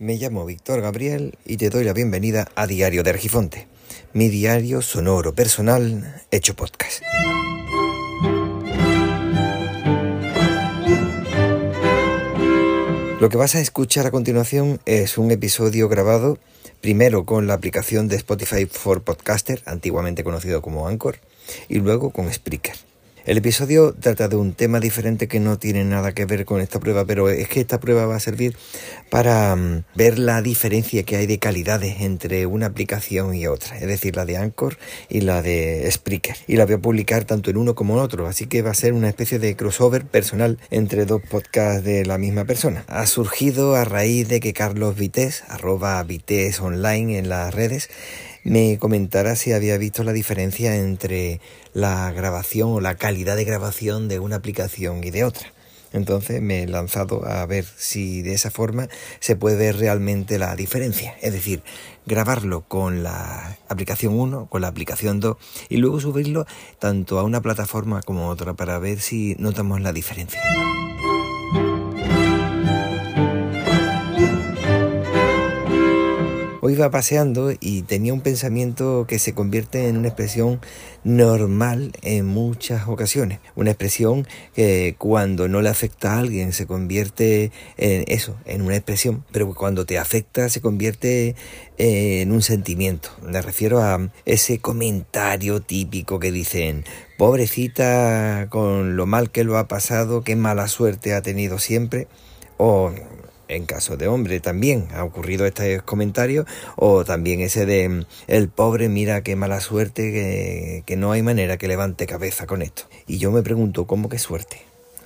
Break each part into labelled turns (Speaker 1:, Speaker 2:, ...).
Speaker 1: Me llamo Víctor Gabriel y te doy la bienvenida a Diario de Argifonte, mi diario sonoro personal hecho podcast. Lo que vas a escuchar a continuación es un episodio grabado primero con la aplicación de Spotify for Podcaster, antiguamente conocido como Anchor, y luego con Spreaker. El episodio trata de un tema diferente que no tiene nada que ver con esta prueba, pero es que esta prueba va a servir para mm, ver la diferencia que hay de calidades entre una aplicación y otra, es decir, la de Anchor y la de Spreaker. Y la voy a publicar tanto en uno como en otro, así que va a ser una especie de crossover personal entre dos podcasts de la misma persona. Ha surgido a raíz de que Carlos Vites, arroba Vites online en las redes, me comentara si había visto la diferencia entre la grabación o la calidad de grabación de una aplicación y de otra. Entonces me he lanzado a ver si de esa forma se puede ver realmente la diferencia. Es decir, grabarlo con la aplicación 1, con la aplicación 2 y luego subirlo tanto a una plataforma como a otra para ver si notamos la diferencia. Hoy iba paseando y tenía un pensamiento que se convierte en una expresión normal en muchas ocasiones. Una expresión que cuando no le afecta a alguien se convierte en eso, en una expresión, pero cuando te afecta se convierte en un sentimiento. Me refiero a ese comentario típico que dicen, pobrecita con lo mal que lo ha pasado, qué mala suerte ha tenido siempre. O en caso de hombre. También ha ocurrido este comentario o también ese de el pobre mira qué mala suerte que, que no hay manera que levante cabeza con esto. Y yo me pregunto cómo que suerte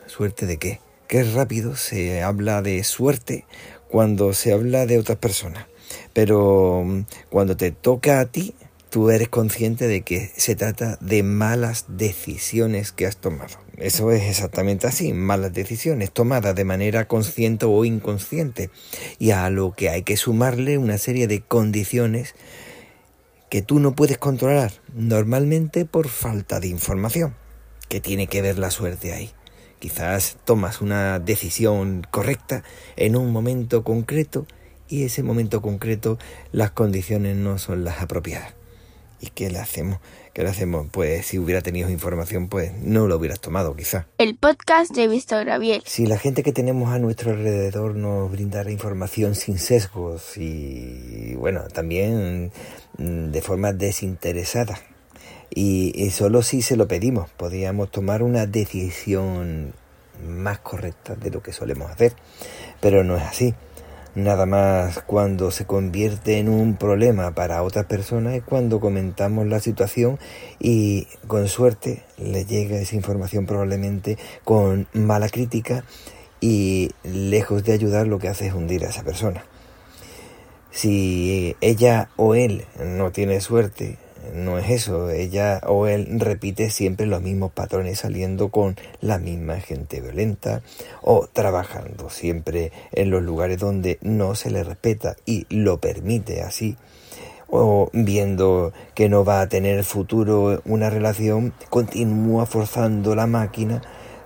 Speaker 1: suerte de qué qué rápido se habla de suerte cuando se habla de otras personas. Pero mm, cuando te toca a ti tú eres consciente de que se trata de malas decisiones que has tomado. Eso es exactamente así, malas decisiones tomadas de manera consciente o inconsciente y a lo que hay que sumarle una serie de condiciones que tú no puedes controlar, normalmente por falta de información, que tiene que ver la suerte ahí. Quizás tomas una decisión correcta en un momento concreto y ese momento concreto las condiciones no son las apropiadas. ¿Y qué le hacemos? ¿Qué le hacemos? Pues si hubiera tenido información, pues no lo hubieras tomado, quizá.
Speaker 2: El podcast de Víctor Gabriel.
Speaker 1: Si la gente que tenemos a nuestro alrededor nos brindara información sin sesgos y, bueno, también mm, de forma desinteresada, y, solo si se lo pedimos, podríamos tomar una decisión más correcta de lo que solemos hacer. Pero no es así. Nada más cuando se convierte en un problema para otras personas es cuando comentamos la situación y con suerte le llega esa información probablemente con mala crítica y lejos de ayudar lo que hace es hundir a esa persona. Si ella o él no tiene suerte no es eso. Ella o él repite siempre los mismos patrones saliendo con la misma gente violenta o trabajando siempre en los lugares donde no se le respeta y lo permite así o viendo que no va a tener futuro una relación, continúa forzando la máquina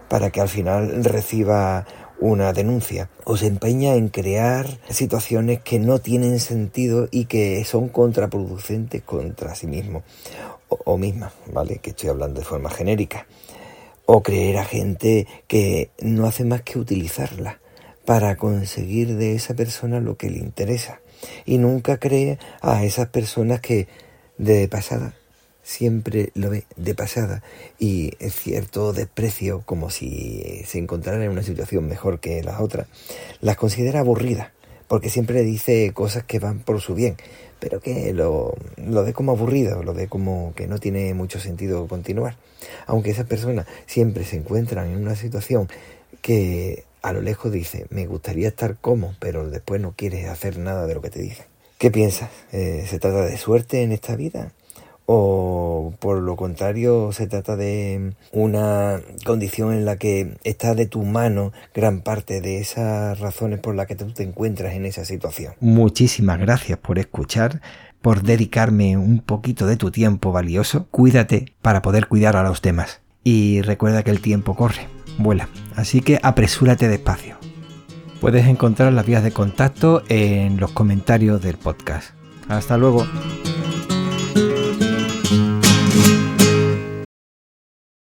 Speaker 1: para que al final reciba una denuncia o se empeña en crear situaciones que no tienen sentido y que son contraproducentes contra sí mismo o, misma, ¿vale? Que estoy hablando de forma genérica. O creer a gente que no hace más que utilizarla para conseguir de esa persona lo que le interesa. Y nunca cree a esas personas que de pasada siempre lo ve de pasada y es cierto desprecio, como si se encontrara en una situación mejor que las otras, las considera aburridas, porque siempre dice cosas que van por su bien, pero que lo, lo ve como aburrido, lo ve como que no tiene mucho sentido continuar. Aunque esas personas siempre se encuentran en una situación que a lo lejos dice, me gustaría estar como, pero después no quiere hacer nada de lo que te dice. ¿Qué piensas? Eh, ¿Se trata de suerte en esta vida? O por lo contrario se trata de una condición en la que está de tu mano gran parte de esas razones por las que tú te encuentras en esa situación. Muchísimas gracias por escuchar, por dedicarme un poquito de tu tiempo valioso. Cuídate para poder cuidar a los demás. Y recuerda que el tiempo corre, vuela, así que apresúrate despacio. Puedes encontrar las vías de contacto en los comentarios del podcast. Hasta luego.